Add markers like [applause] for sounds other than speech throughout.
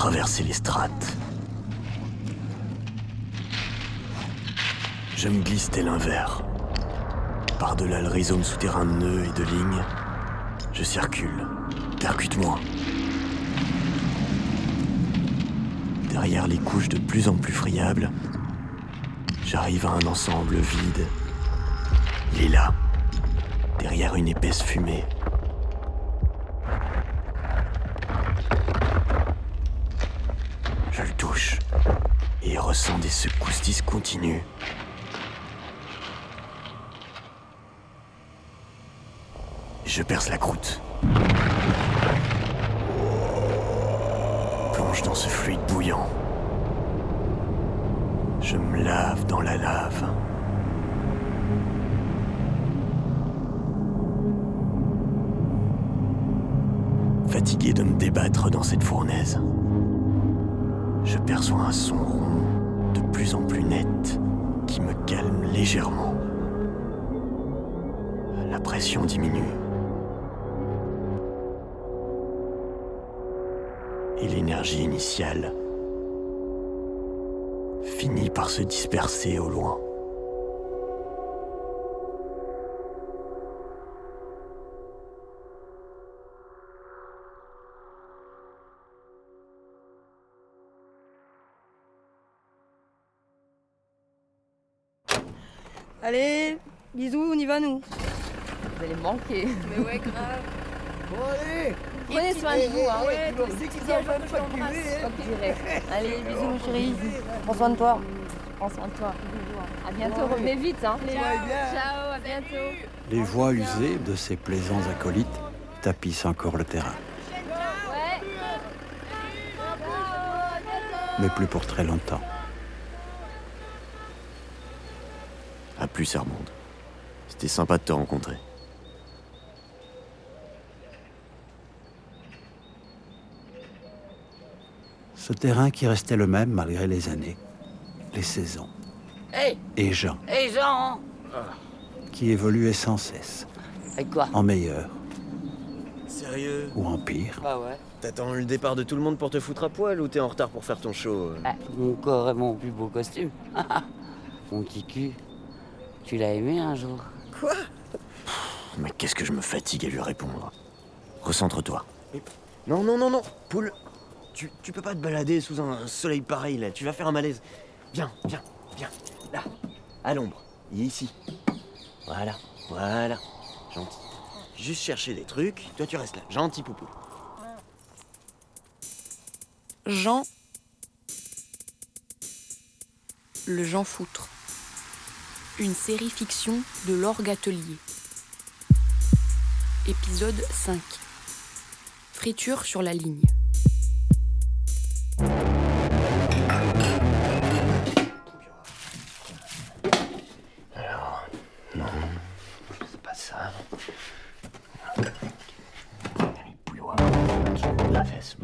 traverser les strates. Je me glisse tel un. Par-delà le rhizome souterrain de nœuds et de lignes, je circule. Percute-moi. Derrière les couches de plus en plus friables, j'arrive à un ensemble vide. Il est là, derrière une épaisse fumée. Je le touche et ressens des secousses discontinues. Je perce la croûte. Plonge dans ce fluide bouillant. Je me lave dans la lave. Fatigué de me débattre dans cette fournaise, je perçois un son rond en plus net qui me calme légèrement. La pression diminue. Et l'énergie initiale finit par se disperser au loin. Allez, bisous, on y va nous. Vous allez me manquer. Mais ouais, grave. Bon, allez Prenez soin de vous. Hein. Ouais, aussi, tu tiens, dois je t'embrasse. hein. [laughs] Allez, bisous, mon chéri. Prends soin de toi. Prends soin de toi. À bientôt. Revenez vite. Hein. Ouais, bien. Ciao, à bientôt. Les voix usées de ces plaisants acolytes tapissent encore le terrain, Ouais. mais plus pour très longtemps. À plus, Armande. C'était sympa de te rencontrer. Ce terrain qui restait le même malgré les années, les saisons, et Jean hé Jean qui évoluait sans cesse, Et quoi en meilleur Sérieux ou en pire. Bah ouais. T'attends le départ de tout le monde pour te foutre à poil ou t'es en retard pour faire ton show euh Ah, mon corps est mon plus beau costume. [laughs] mon petit cul. Tu l'as aimé un jour Mais qu'est-ce que je me fatigue à lui répondre? Recentre-toi. Non, non, non, non Poule tu, tu peux pas te balader sous un soleil pareil là, tu vas faire un malaise. Viens, viens, viens. Là, à l'ombre. Il est ici. Voilà, voilà. Gentil. Juste chercher des trucs, toi tu restes là. Gentil poupou. Jean. Le Jean Foutre. Une série fiction de l'Orgue Atelier. Épisode 5. Friture sur la ligne. C'est pas ça. La fesse.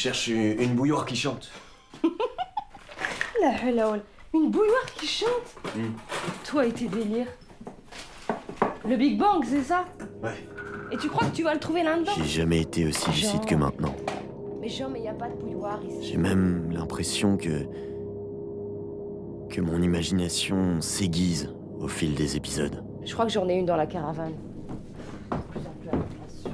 Cherche une, une bouilloire qui chante. [laughs] La halaoul. Une bouilloire qui chante Hmm. Toi et tes délires. Le Big Bang, c'est ça Ouais. Et tu crois que tu vas le trouver là-dedans J'ai jamais été aussi lucide que maintenant. Mais Jean, mais y a pas de bouilloire ici. J'ai même l'impression que. que mon imagination s'aiguise au fil des épisodes. Je crois que j'en ai une dans la caravane. Plus en plus à la place.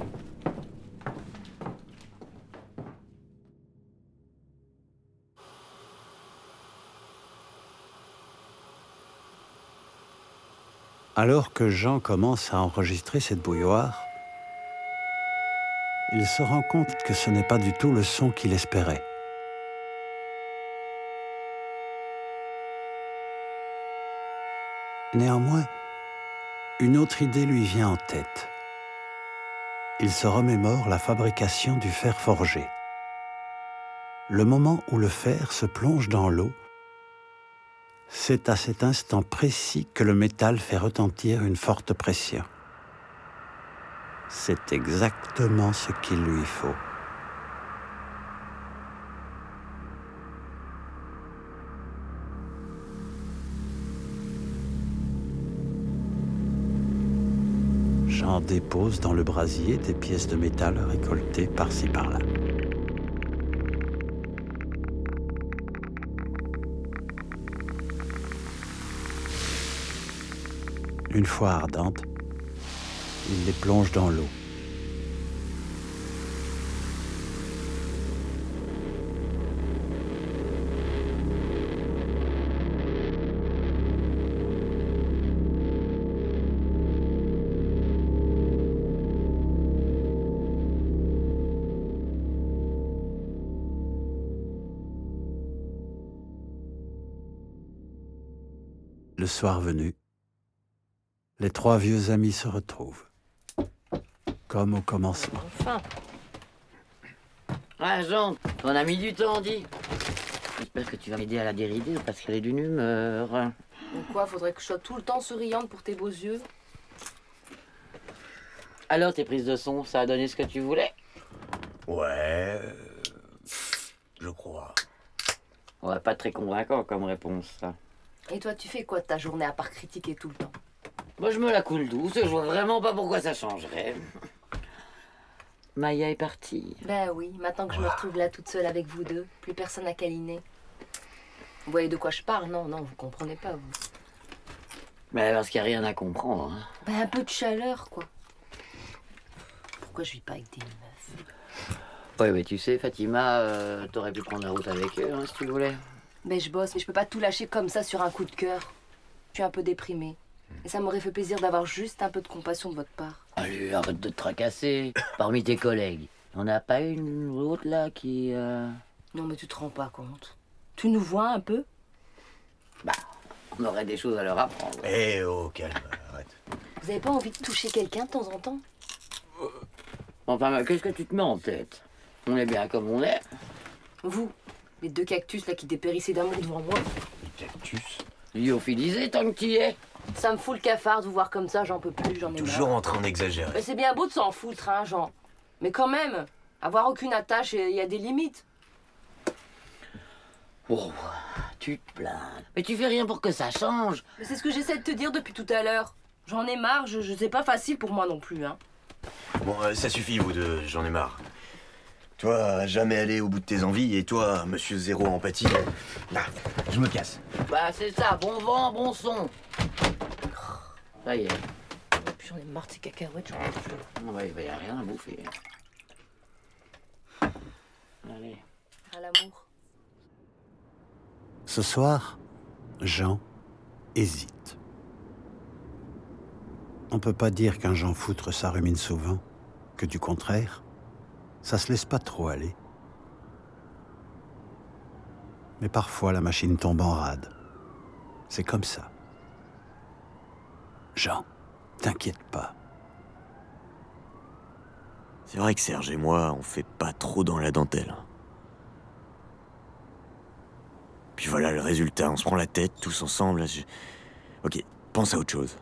Alors que Jean commence à enregistrer cette bouilloire, il se rend compte que ce n'est pas du tout le son qu'il espérait. Néanmoins, une autre idée lui vient en tête. Il se remémore la fabrication du fer forgé. Le moment où le fer se plonge dans l'eau C'est à cet instant précis que le métal fait retentir une forte pression. C'est exactement ce qu'il lui faut. Jean dépose dans le brasier des pièces de métal récoltées par-ci par-là. Une fois ardentes, il les plonge dans l'eau. Le soir venu, les trois vieux amis se retrouvent, comme au commencement. Enfin, Ah, Jean, on a mis du temps, dis. J'espère que tu vas m'aider à la dérider parce qu'elle est d'une humeur. donc quoi, faudrait que je sois tout le temps souriante pour tes beaux yeux Alors, tes prises de son, ça a donné ce que tu voulais? Ouais. euh, Je crois. Ouais, pas très convaincant comme réponse, ça. Et toi, tu fais quoi de ta journée à part critiquer tout le temps? Moi, je me la coule douce, je vois vraiment pas pourquoi ça changerait. Maya est partie. Ben oui, maintenant que je me retrouve là toute seule avec vous deux, plus personne à câliner. Vous voyez de quoi je parle? Non, non, vous comprenez pas, vous. Mais parce qu'il n'y a rien à comprendre. hein. Ben un peu de chaleur, quoi. Pourquoi je vis pas avec des meufs? Ouais, mais tu sais, Fatima, euh, t'aurais pu prendre la route avec eux, hein, si tu voulais. Ben je bosse, mais je peux pas tout lâcher comme ça sur un coup de cœur. Je suis un peu déprimée. Et ça m'aurait fait plaisir d'avoir juste un peu de compassion de votre part. Allez, arrête de te tracasser. [coughs] Parmi tes collègues, on a pas une autre là qui. euh, Non, mais tu te rends pas compte. Tu nous vois un peu? Bah, on aurait des choses à leur apprendre. Eh oh, calme, arrête. Vous avez pas envie de toucher quelqu'un de temps en temps? Enfin, mais qu'est-ce que tu te mets en tête? On est bien comme on est. Vous, les deux cactus là qui dépérissaient d'amour devant moi. Cactus? Lyophilisé tant que tu y es. Ça me fout le cafard de vous voir comme ça, j'en peux plus, j'en ai Toujours marre. en train d'exagérer. Mais c'est bien beau de s'en foutre, hein, Jean. Mais quand même, avoir aucune attache, il y a des limites. Oh, tu te plains. Mais tu fais rien pour que ça change. Mais c'est ce que j'essaie de te dire depuis tout à l'heure. J'en ai marre, je, je sais pas facile pour moi non plus, hein. Bon, euh, ça suffit, vous deux, j'en ai marre. Toi, jamais aller au bout de tes envies, et toi, monsieur zéro empathie. Là, je me casse. Bah, c'est ça, bon vent, bon son. Ça y est. Et puis j'en ai marre de ces cacahuètes, j'en peux plus. Ouais, il y a rien à bouffer. Allez. À l'amour. Ce soir, Jean hésite. On peut pas dire qu'un Jean foutre ça rumine souvent, que du contraire, ça se laisse pas trop aller. Mais parfois la machine tombe en rade. C'est comme ça. Jean, t'inquiète pas. C'est vrai que Serge et moi, on fait pas trop dans la dentelle. Puis voilà le résultat, on se prend la tête tous ensemble. je- Ok, pense à autre chose.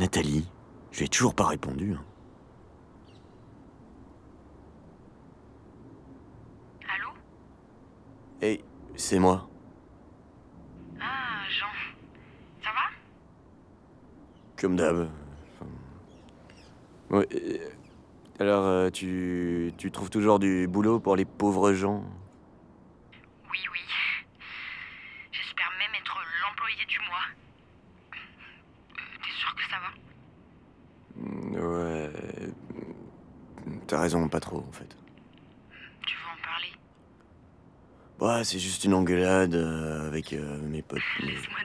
Nathalie, je lui ai toujours pas répondu. hein. Allô? Hey, c'est moi. Ah, Jean. Ça va Comme d'hab. Ouais. Alors, euh, tu, tu trouves toujours du boulot pour les pauvres gens? Oui, oui. J'espère même être l'employé du mois. T'es sûr que ça va? Ouais. T'as raison, pas trop en fait. Tu veux en parler? Ouais, c'est juste une engueulade euh, avec euh, mes potes. Laisse-moi.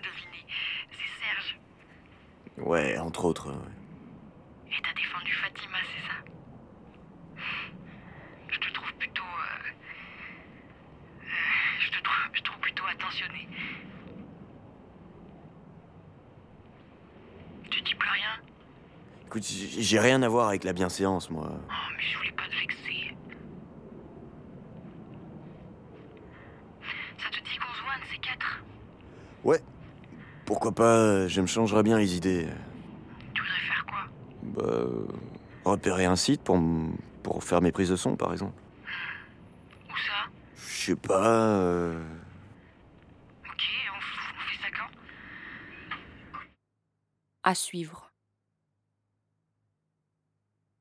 Ouais, entre autres. ouais. Et t'as défendu Fatima, c'est ça? Je te trouve plutôt. euh, euh, je te trouve, je trouve plutôt attentionné. Tu dis plus rien? Écoute, j'ai j'ai rien à voir avec la bienséance, moi. Oh, mais je voulais pas te vexer. Ouais. Pourquoi pas, je me changerais bien les idées. Tu voudrais faire quoi? Bah. repérer un site pour, m- pour faire mes prises de son, par exemple. Où ça? Je sais pas. euh, Ok, on, on fait ça quand? À suivre.